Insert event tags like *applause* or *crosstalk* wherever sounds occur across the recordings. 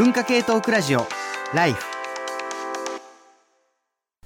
文化系トークラジオライフ。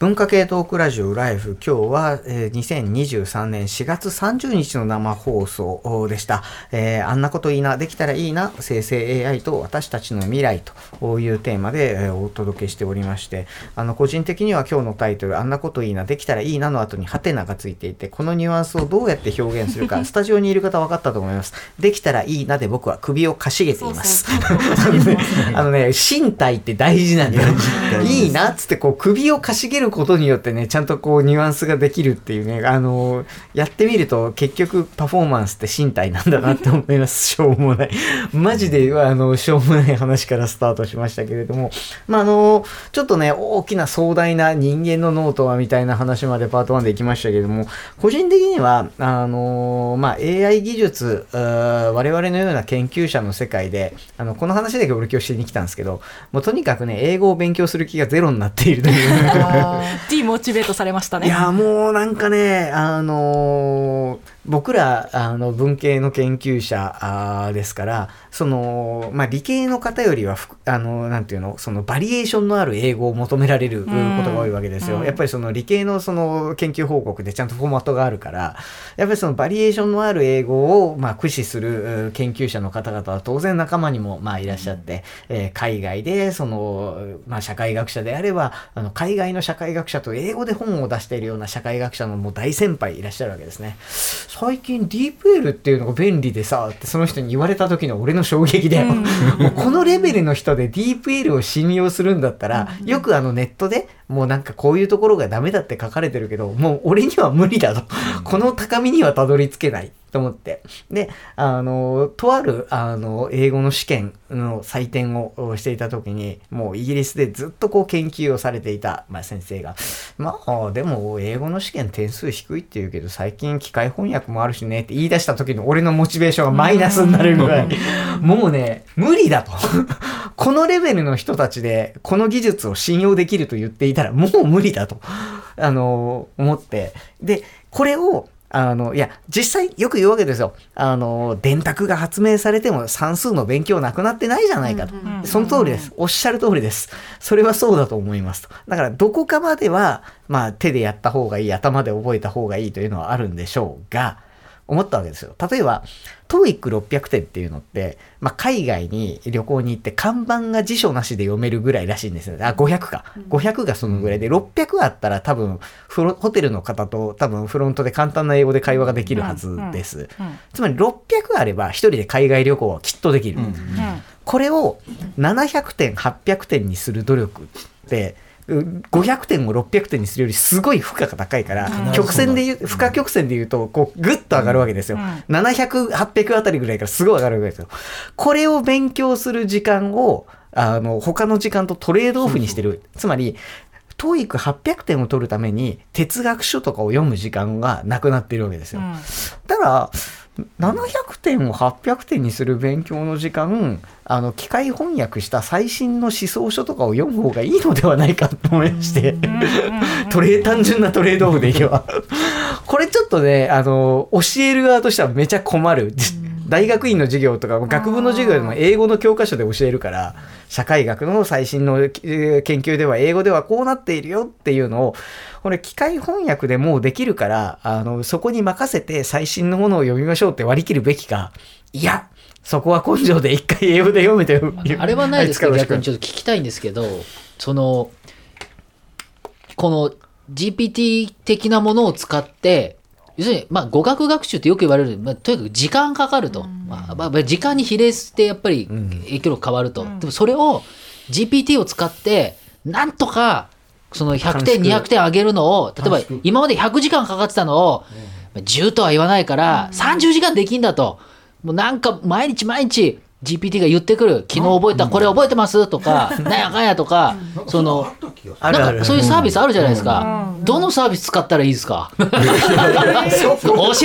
文化系トークラジオライフ今日は、えー2023年4月30日の生放送でした、えーあんなこといいなできたらいいな生成 AI と私たちの未来というテーマで、えーお届けしておりましてあの個人的には今日のタイトルあんなこといいなできたらいいなの後にハテナがついていてこのニュアンスをどうやって表現するか *laughs* スタジオにいる方分かったと思います。できたらいいなで僕は首をかしげています。*laughs* あのね、身体って大事なんだよ。*laughs* いいなっつって、こう、首をかしげることによってね、ちゃんとこう、ニュアンスができるっていうね、あの、やってみると、結局、パフォーマンスって身体なんだなって思います。*laughs* しょうもない。マジで、あの、しょうもない話からスタートしましたけれども、まあ、あの、ちょっとね、大きな壮大な人間の脳とはみたいな話までパート1で行きましたけれども、個人的には、あの、まあ、AI 技術、我々のような研究者の世界で、あの、この話だけ俺今日しに来たんですけど、もうとにかくね、英語を勉強する気がゼロになっているという。ディモチベートされましたね。いや、もうなんかね、あのー僕ら、あの、文系の研究者ですから、その、まあ、理系の方よりはふ、あの、なんていうの、その、バリエーションのある英語を求められるんことが多いわけですよ。うんやっぱりその、理系のその、研究報告でちゃんとフォーマットがあるから、やっぱりその、バリエーションのある英語を、まあ、駆使するう研究者の方々は当然仲間にも、まあ、いらっしゃって、えー海外で、その、まあ、社会学者であれば、あの、海外の社会学者と英語で本を出しているような社会学者のもう大先輩いらっしゃるわけですね。最近 DeepL っていうのが便利でさ、ってその人に言われた時の俺の衝撃で、もうこのレベルの人で DeepL を信用するんだったら、よくあのネットでもうなんかこういうところがダメだって書かれてるけど、もう俺には無理だと。この高みにはたどり着けない。と思って。で、あの、とある、あの、英語の試験の採点をしていた時に、もうイギリスでずっとこう研究をされていた、まあ、先生が、まあ、でも英語の試験点数低いって言うけど、最近機械翻訳もあるしねって言い出した時の俺のモチベーションがマイナスになるぐらい、*laughs* もうね、無理だと。*laughs* このレベルの人たちで、この技術を信用できると言っていたら、もう無理だと、あの、思って。で、これを、あの、いや、実際よく言うわけですよ。あの、電卓が発明されても算数の勉強なくなってないじゃないかと。うんうんその通りです。おっしゃる通りです。それはそうだと思いますと。だから、どこかまでは、まあ、手でやった方がいい、頭で覚えた方がいいというのはあるんでしょうが、思ったわけですよ。例えば、TOEIC600 点っていうのって、まあ、海外に旅行に行って看板が辞書なしで読めるぐらいらしいんですよ。あ、500か。500がそのぐらいで、600あったら多分、フロホテルの方と多分フロントで簡単な英語で会話ができるはずです。うんつまり600あれば一人で海外旅行はきっとできる。うんこれを700点、800点にする努力って、う500点を600点にするよりすごい負荷が高いから、うん曲線で言う、負荷曲線で言うと、こう、ぐっと上がるわけですよ。うん700、800あたりぐらいからすごい上がるわけですよ。これを勉強する時間を、あの、他の時間とトレードオフにしてる。つまり、TOEIC800 点を取るために哲学書とかを読む時間がなくなっているわけですよ。うんだから、700点を800点にする勉強の時間、あの、機械翻訳した最新の思想書とかを読む方がいいのではないかと思いまして、トレー単純なトレードオフでいけば。これちょっとね、あの、教える側としてはめちゃ困る。大学院の授業とか、学部の授業でも英語の教科書で教えるから、社会学の最新の研究では英語ではこうなっているよっていうのを、これ機械翻訳でもうできるから、あの、そこに任せて最新のものを読みましょうって割り切るべきか、いや、そこは根性で一回英語で読めてあれはないですけど、逆にちょっと聞きたいんですけど、その、この GPT 的なものを使って、要するに、まあ、語学学習ってよく言われる、まあ、とにかく時間かかると。まあまあ、時間に比例してやっぱり影響力変わると。でもそれを GPT を使って、なんとか、その100点、短縮200点上げるのを、例えば今まで100時間かかってたのを、10とは言わないから、30時間できんだと。もうなんか毎日毎日 GPT が言ってくる。昨日覚えた、これ覚えてます？とか、なんやかんやとか、その、なんかそういうサービスあるじゃないですか。どのサービス使ったらいいですか？*laughs* 教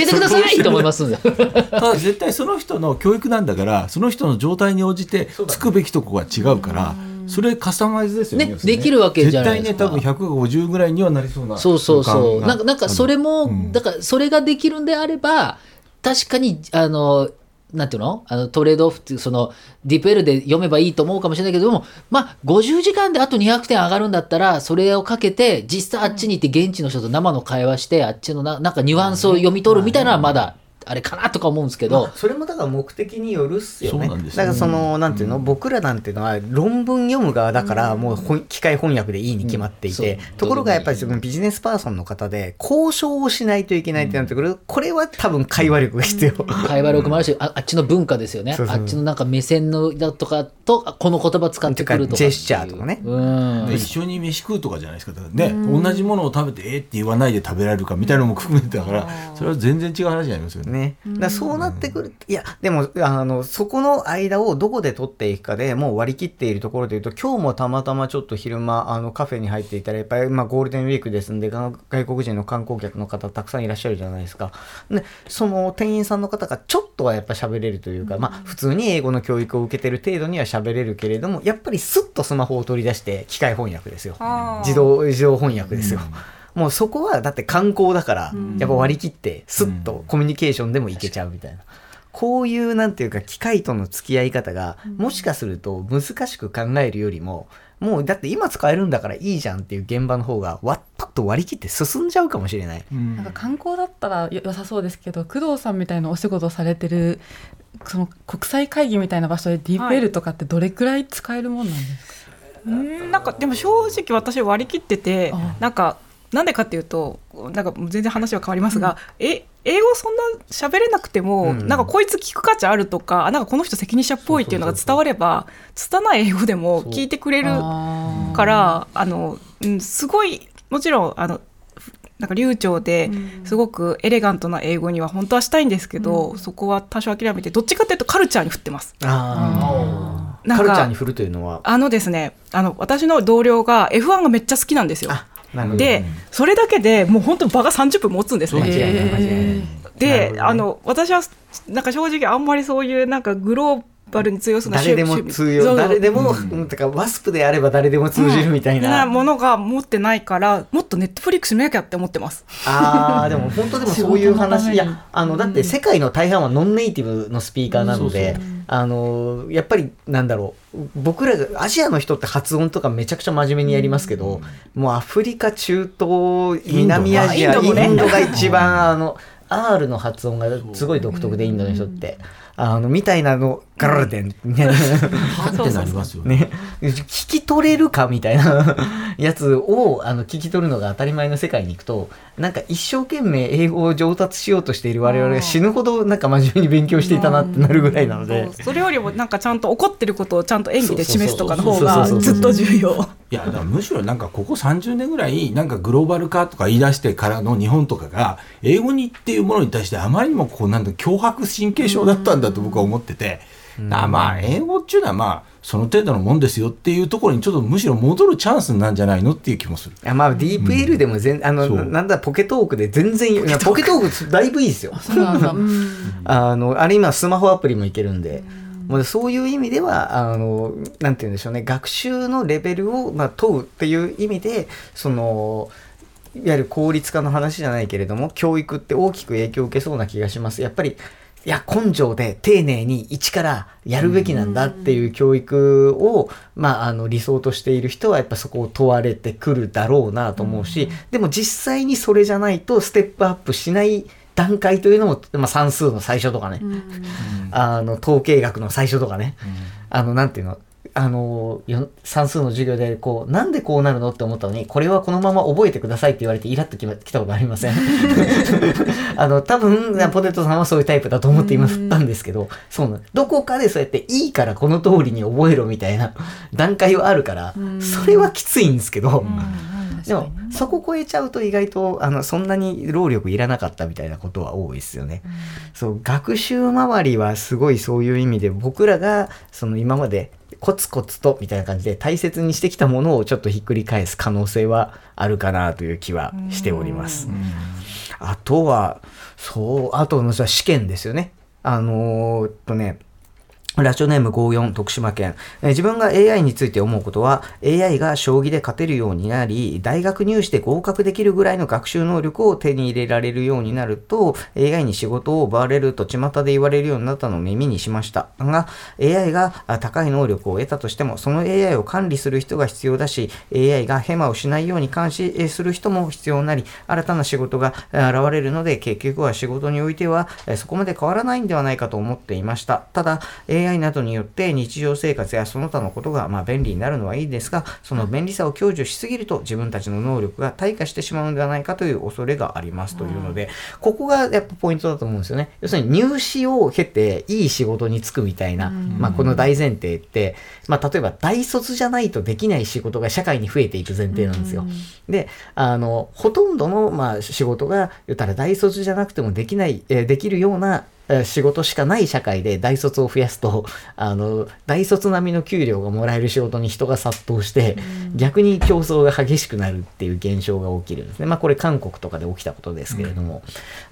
えてくださいと思いますんで。ただ絶対その人の教育なんだからその人の状態に応じてつくべきとこが違うからそれカスタマイズですよね。できるわけじゃないですか。絶対ね多分150ぐらいにはなりそうなそうそうそう。なんか、なんかそれも、うん。だからそれができるんであれば、確かに、あの、なんていうの？あのトレードオフっていうそのディールで読めばいいと思うかもしれないけどもまあ50時間であと200点上がるんだったらそれをかけて実際あっちに行って現地の人と生の会話してあっちのななんかニュアンスを読み取るみたいなのはまだあれかなとか思うんですけど、それもだから目的によるっすよね。そうなんです。よだからその、なんていうの、僕らなんていうのは論文読む側だから、もう機械翻訳でいいに決まっていて、うん。ところがやっぱりそのビジネスパーソンの方で、交渉をしないといけないってなってくる、これは多分会話力が必要。会話力もあるしああっちの文化ですよね。そうそうあっちのなんか目線のだとかとあこの言葉使ってくるとかジェスチャーとかね。うん。で一緒に飯食うとかじゃないですか。ね、同じものを食べてえーって言わないで食べられるかみたいなのも含めてだからそれは全然違う話になりますよね。ね。だそうなってくる。いや、でも、あの、そこの間をどこで取っていくかでもう割り切っているところで言うと、今日もたまたまちょっと昼間、あの、カフェに入っていたら、やっぱり、まあ、ゴールデンウィークですんで、が外国人の観光客の方たくさんいらっしゃるじゃないですか。で、その店員さんの方がちょっとはやっぱ喋れるというか、まあ、普通に英語の教育を受けてる程度には喋れるけれども、やっぱりスッとスマホを取り出して、機械翻訳ですよ。自動、自動翻訳ですよ。もうそこはだって観光だから、やっぱ割り切って、スッとコミュニケーションでもいけちゃうみたいな。こういうなんていうか機械との付き合い方が、もしかすると難しく考えるよりも、もうだって今使えるんだからいいじゃんっていう現場の方が、わっパッと割り切って進んじゃうかもしれない。うん。なんか観光だったらよ良さそうですけど工藤さんみたいなお仕事されてるその国際会議みたいな場所でディープ L とかってどれくらい使えるもんなんですか、うんなんかでも正直私割り切っててあ。なんかなんでかっていうとなんか全然話は変わりますが、え英語そんな喋れなくても、うん。なんかこいつ聞く価値あるとかあなんかこの人責任者っぽいっていうのが伝われば拙い英語でも聞いてくれるあからあの、うん、すごいもちろんあのなんか流暢でうん。すごくエレガントな英語には本当はしたいんですけど、そこは多少諦めてどっちかというとカルチャーに振ってます。あカルチャーに振るというのは？あのですねあの私の同僚が F1 がめっちゃ好きなんですよ。で、それだけでもう本当に場が30分持つんです間ね。違いない間違いない。なるで、あの私はなんか正直あんまりそういうなんかグローバルに通用する誰でも通用、誰でも、うん、てか、ワスプであれば誰でも通じるみたいな。なものが持ってないからもっとネットフリックス見なきゃって思ってます。ああ、でも本当でもそういう話、いや、あの、だって世界の大半はノンネイティブのスピーカーなので、あの、やっぱり、なんだろう、僕らが、アジアの人って発音とかめちゃくちゃ真面目にやりますけど、もうアフリカ、中東、南アジア、インド,、インドが一番、あの、R の発音がすごい独特で、インドの人って。あの、みたいなの、ガラデン、みたいな。はってなりますよね。ね、聞き取れるかみたいなやつをあの聞き取るのが当たり前の世界に行くとなんか一生懸命英語を上達しようとしている我々が死ぬほどなんか真面目に勉強していたなってなるぐらいなのでそうそれよりもなんかちゃんと怒ってることをちゃんと演技で示すとかの方がずっと重要。いやだからむしろなんかここ30年ぐらいなんかグローバル化とか言い出してからの日本とかが英語にっていうものに対してあまりにもこうなんだ脅迫神経症だったんだと僕は思ってて、あまあ英語っていうのはまあその程度のもんですよっていうところにちょっとむしろ戻るチャンスなんじゃないのっていう気もする。いやまあディープ L でも全、あのそう。なんだポケトークで全然いやポケトーク。だいぶいいですよ。*laughs* あの、あれ今スマホアプリもいけるんで、もうそういう意味では、あの、なんて言うんでしょうね、学習のレベルを、まあ、問うっていう意味で、その、いわゆる効率化の話じゃないけれども、教育って大きく影響を受けそうな気がします。やっぱり、いや、根性で丁寧に一からやるべきなんだっていう教育を、まあ、あの、理想としている人はやっぱそこを問われてくるだろうなと思うし、でも実際にそれじゃないとステップアップしない段階というのも、まあ、算数の最初とかね、あの、統計学の最初とかね、あの、なんていうの、あの、よ算数の授業で、こう、なんでこうなるのって思ったのに、これはこのまま覚えてくださいって言われて、イラッときま来たことありません。*laughs* あの、多分、ポテトさんはそういうタイプだと思って今振ったんですけど、そうなの。どこかでそうやって、いいからこの通りに覚えろみたいな *laughs* 段階はあるから、それはきついんですけど、でも、そこ超えちゃうと意外と、あの、そんなに労力いらなかったみたいなことは多いですよね。そう、学習周りはすごいそういう意味で、僕らが、その今までコツコツとみたいな感じで大切にしてきたものをちょっとひっくり返す可能性はあるかなという気はしております。あとは、そう、あとのさ試験ですよね。あのーっとね、ラジオネーム54徳島県、え自分が AI について思うことは AI が将棋で勝てるようになり大学入試で合格できるぐらいの学習能力を手に入れられるようになると AI に仕事を奪われると巷で言われるようになったのを耳にしました。が AI が高い能力を得たとしてもその AI を管理する人が必要だし AI がヘマをしないように監視する人も必要になり新たな仕事が現れるので結局は仕事においてはそこまで変わらないんではないかと思っていました。ただ AI などによって日常生活やその他のことがまあ便利になるのはいいですがその便利さを享受しすぎると自分たちの能力が退化してしまうのではないかという恐れがありますというので、ここがやっぱポイントだと思うんですよね。要するに入試を経ていい仕事に就くみたいな、まあ、この大前提って、まあ、例えば大卒じゃないとできない仕事が社会に増えていく前提なんですよ。であのほとんどの、まあ、仕事が言ったら大卒じゃなくてもできない、えーできるようなえー仕事しかない社会で大卒を増やすと *laughs* あの大卒並みの給料がもらえる仕事に人が殺到して、逆に競争が激しくなるっていう現象が起きるんですね。まあこれ韓国とかで起きたことですけれども。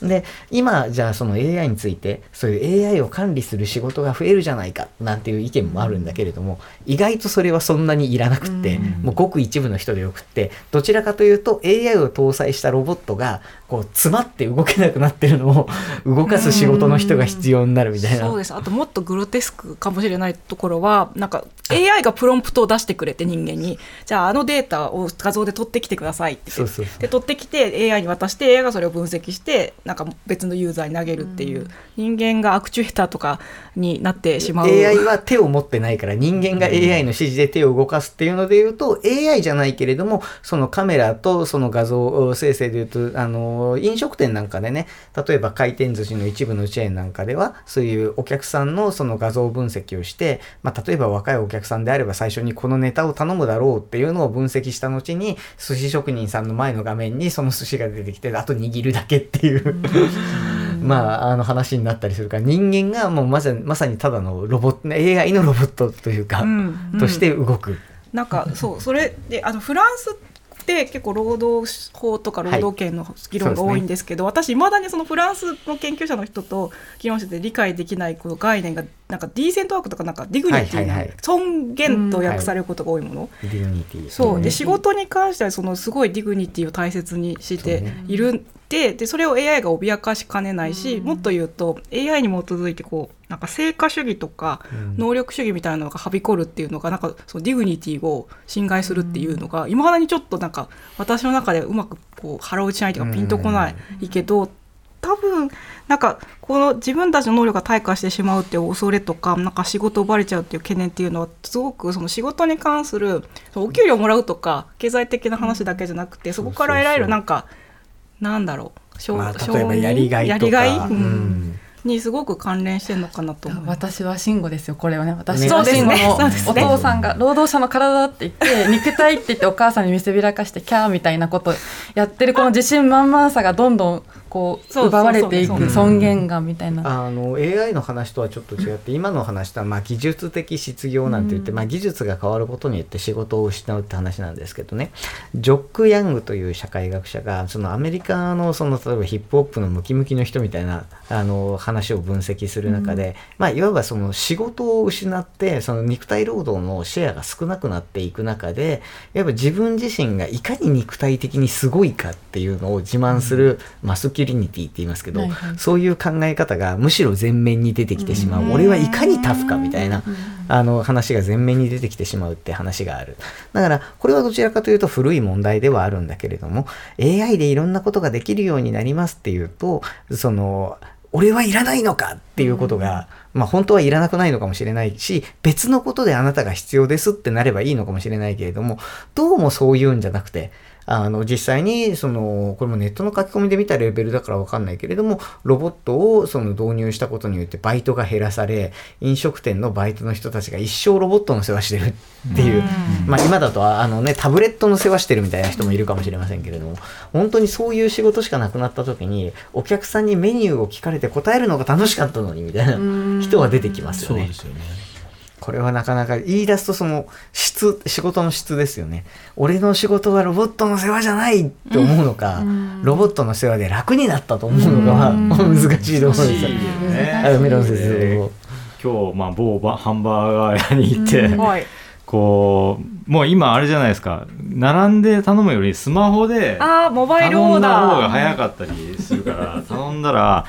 で今じゃあその AI についてそういう AI を管理する仕事が増えるじゃないかなんていう意見もあるんだけれども意外とそれはそんなにいらなくって、もうごく一部の人でよくってどちらかというと AI を搭載したロボットがこう詰まって動けなくなってるのを *laughs* 動かす仕事の人が必要になるみたいな。そうです。あともっとグロテスクかもしれないところはなんか AI がプロンプトを出してくれて人間に。じゃああのデータを画像で取ってきてくださいって。言ってそうそう。で取ってきて AI に渡して AI がそれを分析してなんか別のユーザーに投げるっていう、人間がアクチュエーターとかになってしまう。AI は手を持ってないから人間が AI の指示で手を動かすっていうので言うと AI じゃないけれどもそのカメラとその画像生成で言うとあの飲食店なんかでね例えば回転寿司の一部のチェーンなんかではそういうお客さんのその画像分析をして、まあ、例えば若いお客さんであれば最初にこのネタを頼むだろうっていうのを分析した後に寿司職人さんの前の画面にその寿司が出てきてあと握るだけっていう *laughs* まあ、あの話になったりするから人間がもうまさにまさにただのロボット AI のロボットというか、うん。うんとして動く。なんかそうそれであのフランスって結構労働法とか労働権の議論が多いんですけど、私いまだにそのフランスの研究者の人と議論してて理解できないこの概念がなんかディーセントワークとかなんか dignity な、はいはいはい。尊厳と訳されることが多いもの、 dignity そう。でね仕事に関してはそのすごい dignity を大切にしているででそれを AI が脅かしかねないし、もっと言うと AI に基づいてこうなんか成果主義とかうん。能力主義みたいなのがはびこるっていうのがなんかその dignity を侵害するっていうのがいまだにちょっとなんか私の中でうまくこう腹落ちないというかピンとこない。けど多分なんかこの自分たちの能力が退化してしまうっていう恐れとかなんか仕事を奪われちゃうっていう懸念っていうのはすごくその仕事に関するお給料もらうとか経済的な話だけじゃなくてそこから得られるなんかなんだろう。承まあ、承例えばやりがいとか。やりがい、にすごく関連してるのかなと。私は慎吾ですよこれはね。私ね。は慎吾のお父さんが労働者の体だって言って肉体って言ってお母さんに見せびらかしてキャーみたいなことやってるこの自信満々さがどんどんこう奪われていく尊厳がみたいな。あの AI の話とはちょっと違って今の話とはまあ技術的失業なんて言って、まあ、技術が変わることによって仕事を失うって話なんですけどね。ジョック・ヤングという社会学者がそのアメリカのその例えばヒップホップのムキムキの人みたいなあの話を分析する中で、まあ、いわばその仕事を失ってその肉体労働のシェアが少なくなっていく中でやっぱ自分自身がいかに肉体的にすごいかっていうのを自慢するマスキュリニティって言いますけど、はいはい。そういう考え方がむしろ前面に出てきてしまう、俺はいかにタフかみたいな、あの話が前面に出てきてしまうって話がある。だからこれはどちらかというと古い問題ではあるんだけれども AI でいろんなことができるようになりますっていうとその俺はいらないのかっていうことが、まあ本当はいらなくないのかもしれないし別のことであなたが必要ですってなればいいのかもしれないけれどもどうもそういうんじゃなくてあの実際にそのこれもネットの書き込みで見たレベルだからわかんないけれどもロボットをその導入したことによってバイトが減らされ飲食店のバイトの人たちが一生ロボットの世話してるっていう、まあ今だとあのねタブレットの世話してるみたいな人もいるかもしれませんけれども本当にそういう仕事しかなくなった時にお客さんにメニューを聞かれて答えるのが楽しかったのにみたいな人は出てきますよねそうで。すよね。これはなかなか言い出すとその質仕事の質ですよね。俺の仕事はロボットの世話じゃないって思うのか、ロボットの世話で楽になったと思うのかは難しいと思うんですよ。あメロン先生。今日、まあ、某バハンバーガー屋に行って、はい。こうもう今あれじゃないですか。並んで頼むよりスマホでああモバイルオー頼んだ方がダー早かったりするから頼んだら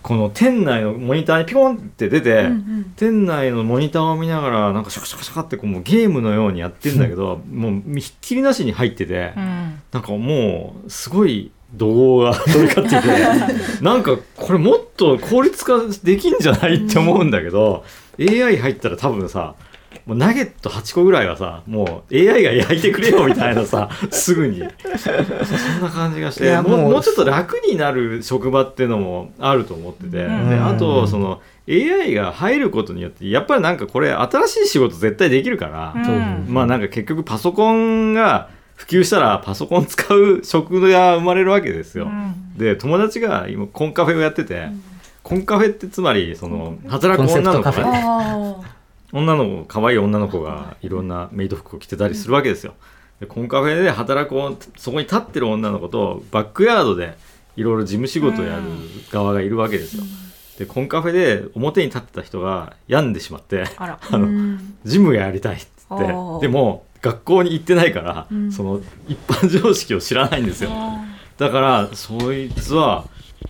この店内のモニターにピコンって出て、店内のモニターを見ながらなんかシャカシャカシャカってこうもうゲームのようにやってんだけどもうひっきりなしに入ってて、うん。なんかもうすごい怒号が飛び交ってて *laughs* なんかこれもっと効率化できんじゃない？って思うんだけど AI 入ったら多分さもうナゲット8個ぐらいはさもう AI が焼いてくれよみたいなさ *laughs* すぐに。そんな感じがしいてもうやもうもうちょっと楽になる職場っていうのもあると思ってて、うん。であとその AI が入ることによってやっぱりなんかこれ新しい仕事絶対できるから、うん。まあなんか結局パソコンが普及したらパソコン使う職が生まれるわけですよ。で友達が今コンカフェをやってて、コンカフェってつまりその働く女の子コンセプトカフェ。がねあ女の子可愛い女の子がいろんなメイド服を着てたりするわけですよ。でコンカフェで働くおそこに立ってる女の子とバックヤードでいろいろ事務仕事をやる側がいるわけですよ。でコンカフェで表に立ってた人が病んでしまって *laughs* あの、ジムがやりたいっつってでも学校に行ってないから、ん。その一般常識を知らないんですよ。だからそいつは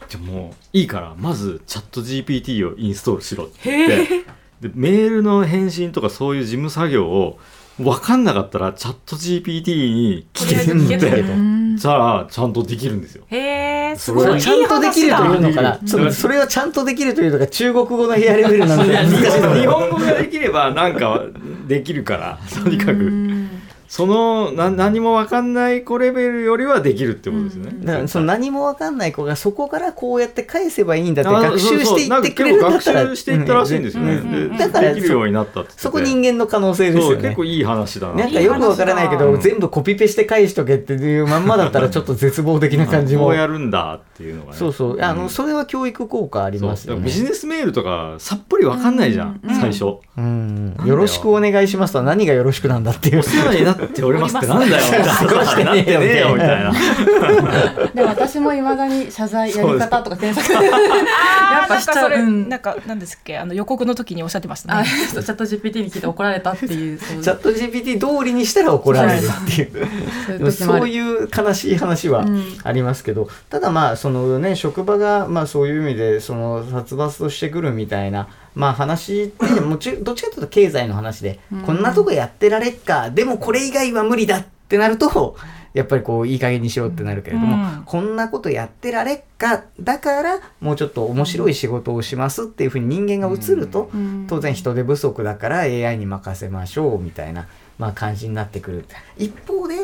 じゃあもういいからまずチャット GPT をインストールしろって。言ってでメールの返信とかそういう事務作業を分かんなかったらチャット GPT に聞けとりあえず聞けとってうん。じゃあちゃんとできるんですよ。へえすそれい。ちゃんとできるというのかな？そそれはちゃんとできるというのが中国語のヘアレベルなん。で日本語ができればなんかできるからとにかくそのな何も分かんない子レベルよりはできるってことですよね。だからその何も分かんない子がそこからこうやって返せばいいんだってあ学習していってくれるんだったら学習していったらしいんですよ。ね。うん。でうん。だからできるようになったってそこ人間の可能性ですよね。結構いい話だな。なんかよくわからないけど全部コピペして返しとけっていうまんまだったらちょっと絶望的な感じも。こうやるんだっていうのがね。そうそう。あのん。それは教育効果ありますよね。ビジネスメールとかさっぱり分かんないじゃん、うん。最初。うん。よろしくお願いしますとは何がよろしくなんだっていう。お世話になっておりますってなんだよみたいな。過ごしてなってねえよねえよみたいな。で私もいまだに謝罪やり方とか検索。*laughs* やっぱしちゃう。なんかそれ、うん。なんか何ですっけあの予告の時におっしゃってましたあねチャット GPT に聞いて怒られたっていう *laughs* そういう。チャット GPT 通りにしたら怒られるっていう。そう。*laughs* いう悲しい話はうんありますけど、ただまあそのね職場がまあそういう意味でその殺伐としてくるみたいなまあ話ってもちどっちかというと経済の話で、こんなとこやってられっかでもこれ以外は無理だってなるとやっぱりこういい加減にしろってなるけれども、うん。こんなことやってられっかだからもうちょっと面白い仕事をしますっていうふうに人間が映ると、うん。当然人手不足だから AI に任せましょうみたいな、まあ、感じになってくる。一方で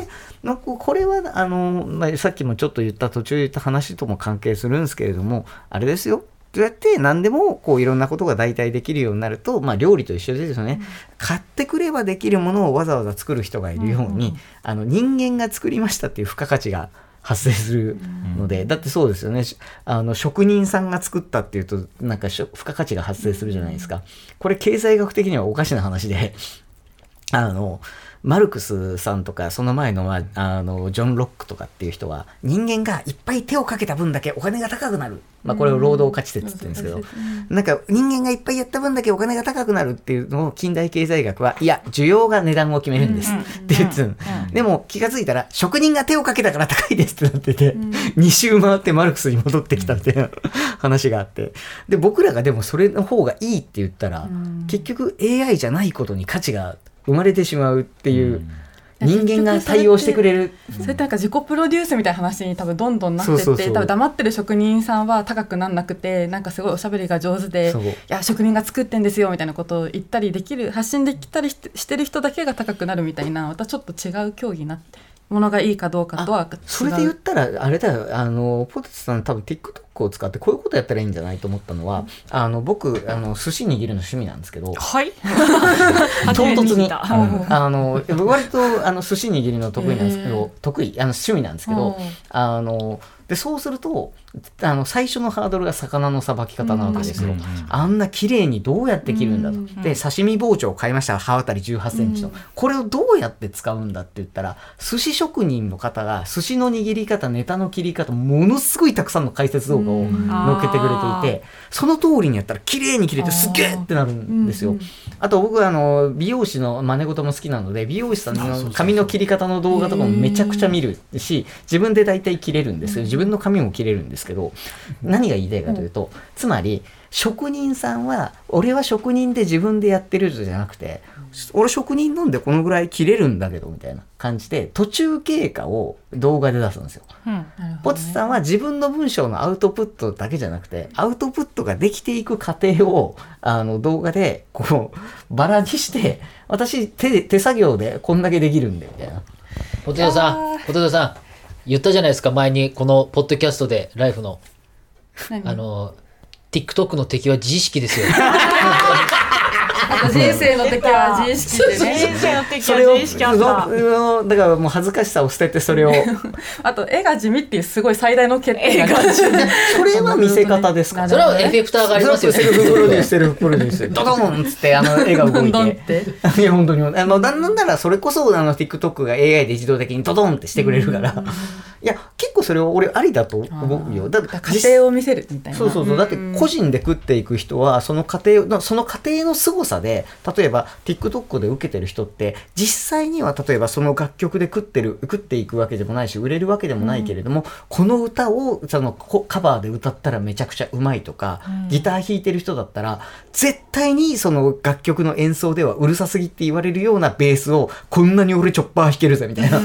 なんかこれはあの、まあ、さっきもちょっと言った途中で言った話とも関係するんですけれどもあれですよそうやって何でもこういろんなことが代替できるようになると、まあ、料理と一緒ですよね、買ってくればできるものをわざわざ作る人がいるように、あの人間が作りましたっていう付加価値が発生するので、だってそうですよね。しあの職人さんが作ったっていうとなんか付加価値が発生するじゃないですか。これ経済学的にはおかしな話であのマルクスさんとかその前の,、まあ、あのジョン・ロックとかっていう人は人間がいっぱい手をかけた分だけお金が高くなる、まあ、これを労働価値説って言うんですけど、なんか人間がいっぱいやった分だけお金が高くなるっていうのを近代経済学はいや需要が値段を決めるんですって言ってるでも気がついたら職人が手をかけたから高いですってなってて、2周回ってマルクスに戻ってきたっていう話があって。で僕らがでもそれの方がいいって言ったら、結局 AI じゃないことに価値が生まれてしまうっていう、人間が対応してくれる。それってなんか自己プロデュースみたいな話に多分どんどんなってってそうそうそう多分黙ってる職人さんは高くなんなくてなんかすごいおしゃべりが上手でいや職人が作ってんですよみたいなことを言ったりできる発信できたりしてしてる人だけが高くなるみたいなまたちょっと違う競技になってものがいいかどうかとはそれで言ったらあれだよ。あのポテトさん多分 TikTok を使ってこういうことやったらいいんじゃないと思ったのはあの僕あの寿司握るの趣味なんですけど。はい。*laughs* 唐突に、あの割とあの寿司握りの得意なんですけど、得意あの趣味なんですけど、うん。あのでそうするとあの最初のハードルが魚のさばき方なわけですよ、うんあんな綺麗にどうやって切るんだと、うんで刺身包丁を買いました。刃渡り1 8センチの、これをどうやって使うんだって言ったら寿司職人の方が寿司の握り方ネタの切り方ものすごいたくさんの解説動画を載っけてくれていて、その通りにやったら綺麗に切れてすっげーってなるんですよ。あと僕はあの美容師の真似事も好きなので美容師さんの髪の切り方の動画とかもめちゃくちゃ見るし自分で大体切れるんですよ。自分の髪も切れるんですけど何が言いたいかというとつまり職人さんは俺は職人で自分でやってるじゃなくて俺職人なんでこのぐらい切れるんだけどみたいな感じで途中経過を動画で出すんですよ。うん。ね。ポチさんは自分の文章のアウトプットだけじゃなくて、アウトプットができていく過程を、あの、動画で、こう、バラにして、私、手で、手作業でこんだけできるんで、みたいな。ポテトさん、ポテトさん、言ったじゃないですか、前に、このポッドキャストで、ライフの、何？あの、TikTok の敵は自意識ですよ。*laughs* *laughs* 人生の時は自意識でね人生の敵は自意識あったそのだからもう恥ずかしさを捨てて、それを、*laughs* あと絵が地味っていうすごい最大の欠点が *laughs* それは見せ方ですか？なるそれはエフェクターがありますよセルフね。プロデュース、セルフプロデュース。ドドーンっつって、あの、絵が動い。てていや、本当に。あの、なんなら、それこそ、あの、TikTok が AI で自動的にドドンってしてくれるから。いや、結構それを俺ありだと思うよ。だって、家庭を見せるみたいなそうそうそう。だって個人で食っていく人は、その過程を、その過程の凄さで、例えば TikTok で受けてる人って、実際には例えばその楽曲で食ってる、食っていくわけでもないし、売れるわけでもないけれども、この歌をそのこカバーで歌ったらめちゃくちゃうまいとか、ギター弾いてる人だったら、絶対にその楽曲の演奏ではうるさすぎって言われるようなベースを、こんなに俺チョッパー弾けるぜみたいな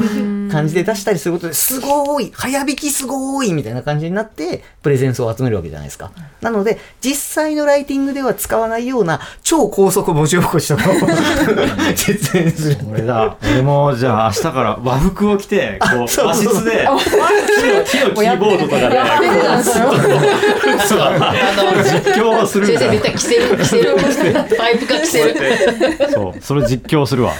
感じで出したりすることですごい早弾きすごいみたいな感じになってプレゼンスを集めるわけじゃないですか。なので実際のライティングでは使わないような超高速文字起こしとかを *laughs* 実演する。俺だ俺もじゃあ明日から和服を着てこう和室で木の木のキーボードとかでやってるじゃんそう実況をするみ先た生いな絶対着せる、着せる。パイプが着せる。そうそれ実況するわ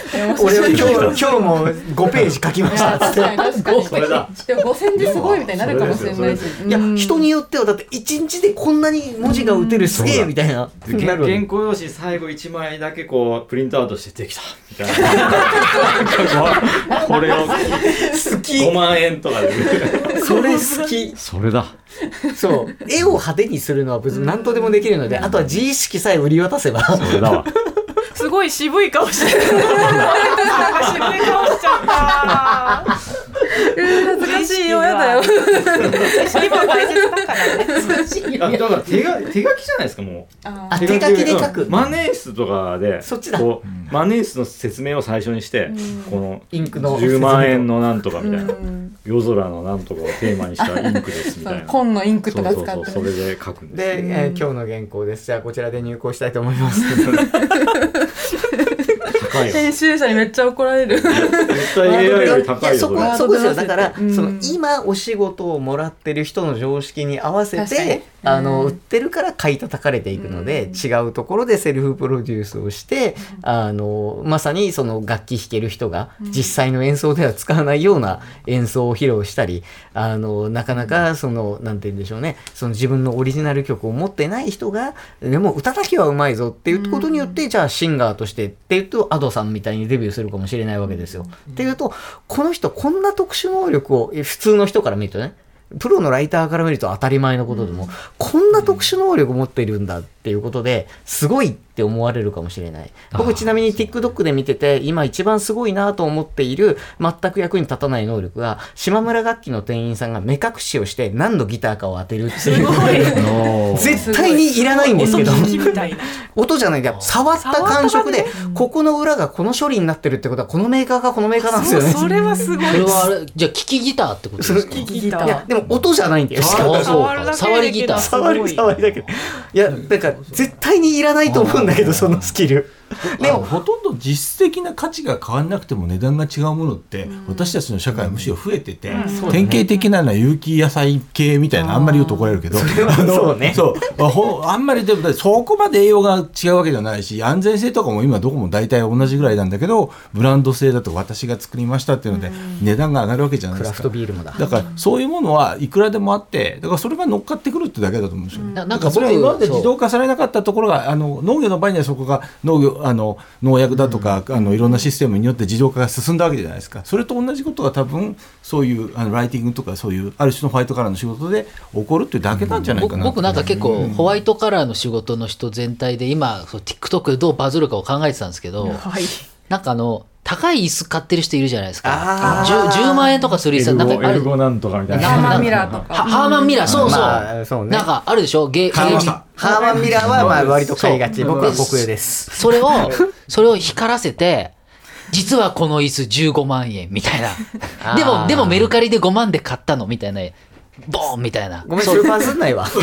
俺は今日今日も5ページ書きました。確かに *laughs* 確かに。それだ。でも5000字すごいみたいになるかもしれないし。いや、人によってはだって1日でこんなに文字が打てるすげえみたいな。原稿用紙最後1枚だけこうプリントアウトしてできた。みたいなこれを好き。5万円とかで。それ好き。それだ。そう。絵を派手にするのは別に何とでもできるので、あとは自意識さえ売り渡せば。それだわ。*laughs* すごい渋い顔してる渋い顔しちゃった恥ずかしいよやだよ今大切だからね。だから手が手書きじゃないですかもう。あ、手書きで書く。うん。万年筆とかでそっちだ。こう万年筆の説明を最初にして、このインクの。10万円のなんとかみたいな、うん。夜空のなんとかをテーマにしたインクですみたいな。*laughs* 紺のインクとか使ってそうそうそうそれで書くんですで、えー今日の原稿です。じゃあこちらで入稿したいと思います。*laughs* よ。編集者にめっちゃ怒られる。絶対 AI より高いよそこそこですよ。だから、うん。その今お仕事をもらってる人の常識に合わせ確かに。てあの、うん。売ってるから買い叩かれていくので、違うところでセルフプロデュースをして、あのまさにその楽器弾ける人が実際の演奏では使わないような演奏を披露したりあのなかなかそのなんて言うんでしょうね。その自分のオリジナル曲を持ってない人がでも歌だけはうまいぞっていうことによって、じゃあシンガーとしてっていうと Ado さんみたいにデビューするかもしれないわけですよ。っていうとこの人こんな特殊能力をえ普通の人から見るとねプロのライターから見ると当たり前のことでも、こんな特殊能力を持っているんだっていうことですごいって思われるかもしれない。僕ちなみに TikTok で見てて今一番すごいなと思っている全く役に立たない能力が島村楽器の店員さんが目隠しをして何のギターかを当てるっていう。*laughs* 絶対にいらないんですけど。*laughs* 音じゃないんだよ。触った感触で、ここの裏がこの処理になってるってことは、このメーカーがこのメーカーなんですよね。それはすごいこれはあれ、じゃあ、聞きギターってことですか？聞きたいや、でも音じゃないんだよ。触りギター。触り、触りだけど。いや、だから、絶対にいらないと思うんだけど、そのスキル。*laughs* でもほとんど実質的な価値が変わらなくても値段が違うものって私たちの社会はむしろ増えてて、典型的なのは有機野菜系みたいなあんまり言うと怒られるけどあの *laughs* そうね。そう。あほあんまりでもそこまで栄養が違うわけじゃないし安全性とかも今どこも大体同じぐらいなんだけどブランド性だと私が作りましたっていうので値段が上がるわけじゃないクラフですかトビールもだ。だからそういうものはいくらでもあってだからそれが乗っかってくるってだけだと思うんですよ、ななんかそれは今まで自動化されなかったところがあの農業の場合にはそこが農業あの農薬だとか、あのいろんなシステムによって自動化が進んだわけじゃないですか。それと同じことが多分そういうあのライティングとかそういうある種のホワイトカラーの仕事で起こるっていうだけなんじゃないかな。僕僕なんか結構ホワイトカラーの仕事の人全体で今そう TikTok でどうバズるかを考えてたんですけど、はい。なんかあの高い椅子買ってる人いるじゃないですか。あ 10, 10万円とかする椅子。なんかある。ゴエルゴなんとかみたいな。ハーマンミラーとか。はハーマンミラー。そうそう,、まあそうね。なんかあるでしょ？ゲハーマンミラーはまあ割と買いがち。僕は国営です。それをそれを光らせて実はこの椅子15万円みたいな。*laughs* でもでもメルカリで5万で買ったのみたいなボーンみたいな。ごめんそれバズんないわ。*laughs*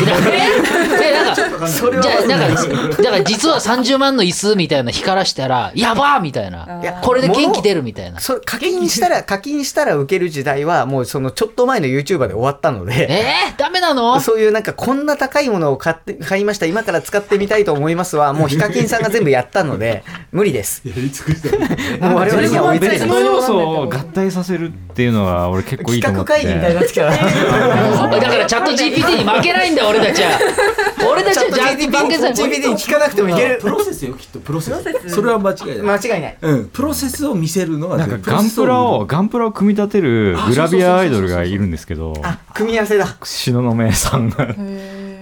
えなんかそれはじ。ゃあだからだから実は30万の椅子みたいな光らしたらやばーみたいな。いやこれで元気出るみたいな。それ課金したら課金したら受ける時代はもうそのちょっと前の YouTuber で終わったので。えー、ダメなの？そういうなんかこんな高いものを買って買いました。今から使ってみたいと思いますはもうヒカキンさんが全部やったので無理です。*laughs* やり尽くしたもう我々には追いついて別ない。の要素を合体させるっていうのが俺結構いいと思って。*laughs* 企画会議みたいになってきたら *laughs* だからチャット GPT に負けないんだよ俺たちは。*laughs* 俺たちちゃんとはじゃあ GPT, GPT に聞かなくてもいけるプロセスよきっと。プロセス。それは間違いない、間違いない。うん、プロセスを見せるのはなんかガンプラをガンプラを組み立てるグラビアアイドルがいるんですけど。あ組み合わせだ。東雲さんが。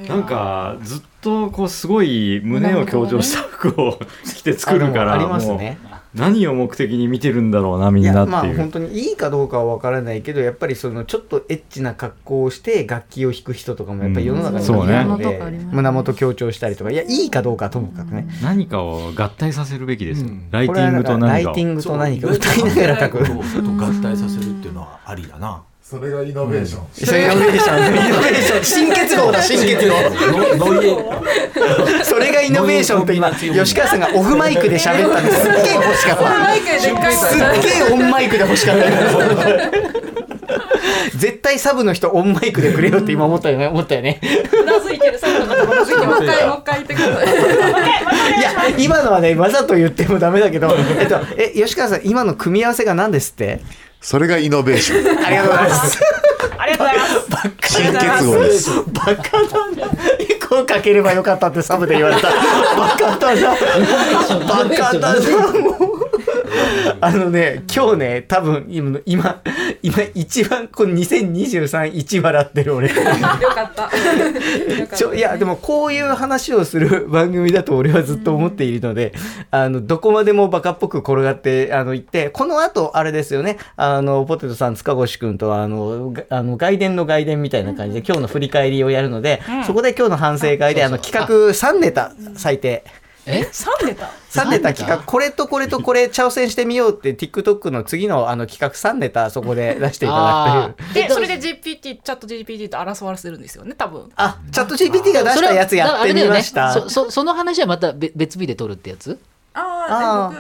なんかずっとこうすごい胸を強調した服を着て作るからありますね何を目的に見てるんだろうなみんなっていう。まあ本当にいいかどうかは分からないけどやっぱりそのちょっとエッチな格好をして楽器を弾く人とかもやっぱり世の中にそうねいるので、胸元ありますね。胸元強調したりとかいやいいかどうかはともかくね、何かを合体させるべきですよ。うん。ライティングと何かをイティングと何か歌いながら書く。ことを合体させるっていうのはありだなそれがイノベーション。それイノベーション。イノベーション。新結合だ新結合それがイノベーションって今吉川さんがオフマイクで喋ったんです。*laughs* すっげえ欲しかった。マイクででっかいすっげえオンマイクで欲しかった。絶対サブの人オンマイクでくれよって今思ったよね。思ったよね。うなずいてる最後の方うなずいてもう一回もう一回言ってくださいいや今のはねわざと言ってもダメだけどえっとえ吉川さん今の組み合わせが何ですって？それがイノベーション。ありがとうございます。ありがとうございます。新結合です。バカだなこうかければよかったってサブで言われた。バカだな。バカだな。もう *laughs* あのね今日ね多分今今今一番この2023一笑ってる俺。*laughs* よかった。ちょいやでもこういう話をする *laughs* 番組だと俺はずっと思っているので、あのどこまでもバカっぽく転がってあの行ってこの後あれですよね。あのポテトさん塚越くんとあのがあの外伝の外伝みたいな感じで今日の振り返りをやるので、そこで今日の反省会であの企画3ネタ最低。え？3ネタ3ネタ企画。これとこれとこれ挑戦してみようって TikTok の次のあの企画3ネタそこで出していただくという。でそれで GPT チャット GPT と争わせるんですよね多分。あチャット GPT が出したやつやってみました、そね。そ *laughs* そその話はまた別別日で撮るってやつ？ああ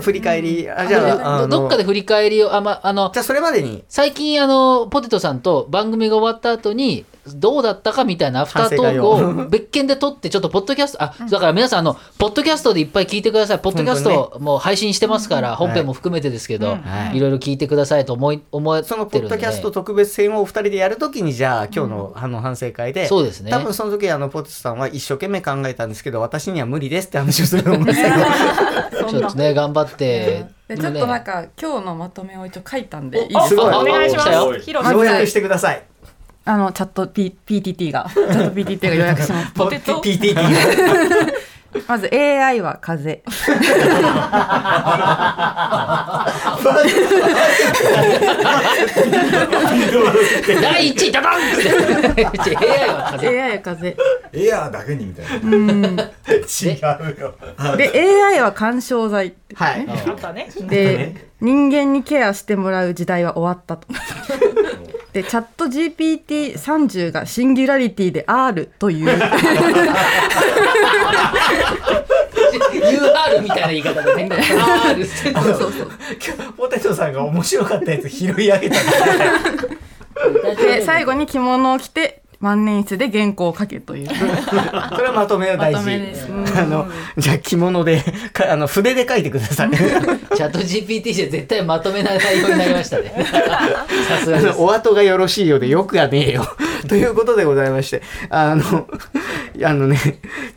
振り返り。あじゃあどどっかで振り返りをあ,、ま、あのじゃあそれまでに。最近あのポテトさんと番組が終わった後にどうだったかみたいなアフタートークを別件で撮ってちょっとポッドキャストあだから皆さんあのポッドキャストでいっぱい聞いてください。ポッドキャストもう配信してますから本編も含めてですけど、はい。い。ろいろ聞いてくださいと思い思ってそのるんで。ポッドキャスト特別編をお二人でやるときにじゃあ今日のあの反省会で、そうですね。多分その時あのポテトさんは一生懸命考えたんですけど私には無理ですって話をすると思うんですけどちょっとね。頑張って、でちょっとなんか今日のまとめを一応書いたんで。いいあすごいお願いします。要約してください。あのチャット、P、PTT が。チャット PTT が予約します。*laughs* ポテト？PTT まず AI は風。第1位ダダンって。AI は風 AI は風。エアーだけにみたいな。違うよ。で AI は干渉剤はい。で人間にケアしてもらう時代は終わったと。*laughs* でチャット GPT30 がシンギュラリティで R という。UR みたいな言い方でね。あーですそうそうそう。ポテトさんが面白かったやつ拾い上げたで最後に着物を着て万年筆で原稿を書けという *laughs* それはまとめは大事まとめですあのじゃあ着物でかあの筆で書いてください *laughs* チャット GPT じゃ絶対まとめない内容になりましたね。*laughs* さすがです。お後がよろしいようでよくはねえよ。*laughs* ということでございまして、あの、*laughs* あのね、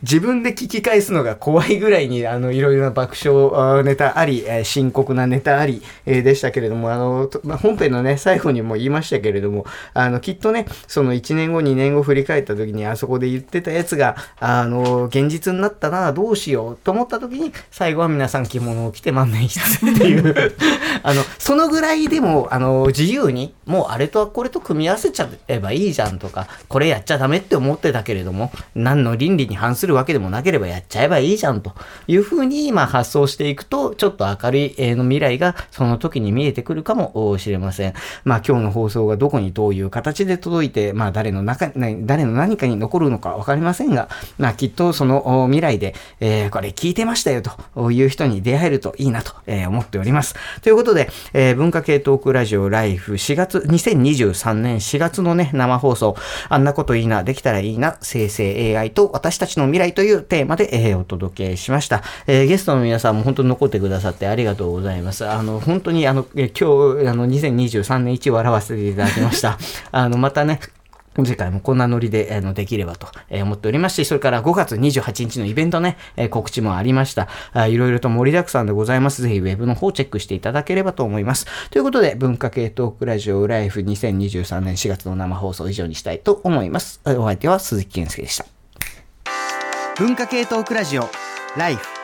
自分で聞き返すのが怖いぐらいに、あの、いろいろな爆笑ネタあり、深刻なネタあり、でしたけれども、あの、本編のね、最後にも言いましたけれども、あの、きっとね、その1年後、2年後振り返った時に、あそこで言ってたやつが、あの、現実になったな、どうしようと思った時に、最後は皆さん着物を着て万年筆っていう、*laughs* あの、そのぐらいでも、あの、自由に、もうあれとこれと組み合わせちゃえばいいじゃんとか、これやっちゃダメって思ってたけれども、何の倫理に反するわけでもなければやっちゃえばいいじゃんというふうに、まあ発想していくと、ちょっと明るいえの未来がその時に見えてくるかもしれません。まあ今日の放送がどこにどういう形で届いて、まあ誰の中、誰の何かに残るのかわかりませんが、まあきっとその未来で、えーこれ聞いてましたよという人に出会えるといいなと、え思っております。ということで、えー文化系トークラジオライフ4月、2023年4月のね、生放送、あんなこといいな、できたらいいな、生成 AI と私たちの未来というテーマで、えーお届けしました。えーゲストの皆さんも本当に残ってくださってありがとうございます。あの、本当にあの、今日、あの、2023年1を表わせていただきました。*laughs* あの、またね、次回もこんなノリで、あのできればとえ思っておりますし、それから5月28日のイベントね、え告知もありました。あいろいろと盛りだくさんでございます。ぜひウェブの方チェックしていただければと思います。ということで、文化系トークラジオライフ2023年4月の生放送以上にしたいと思います。お相手は鈴木健介でした。文化系トークラジオライフ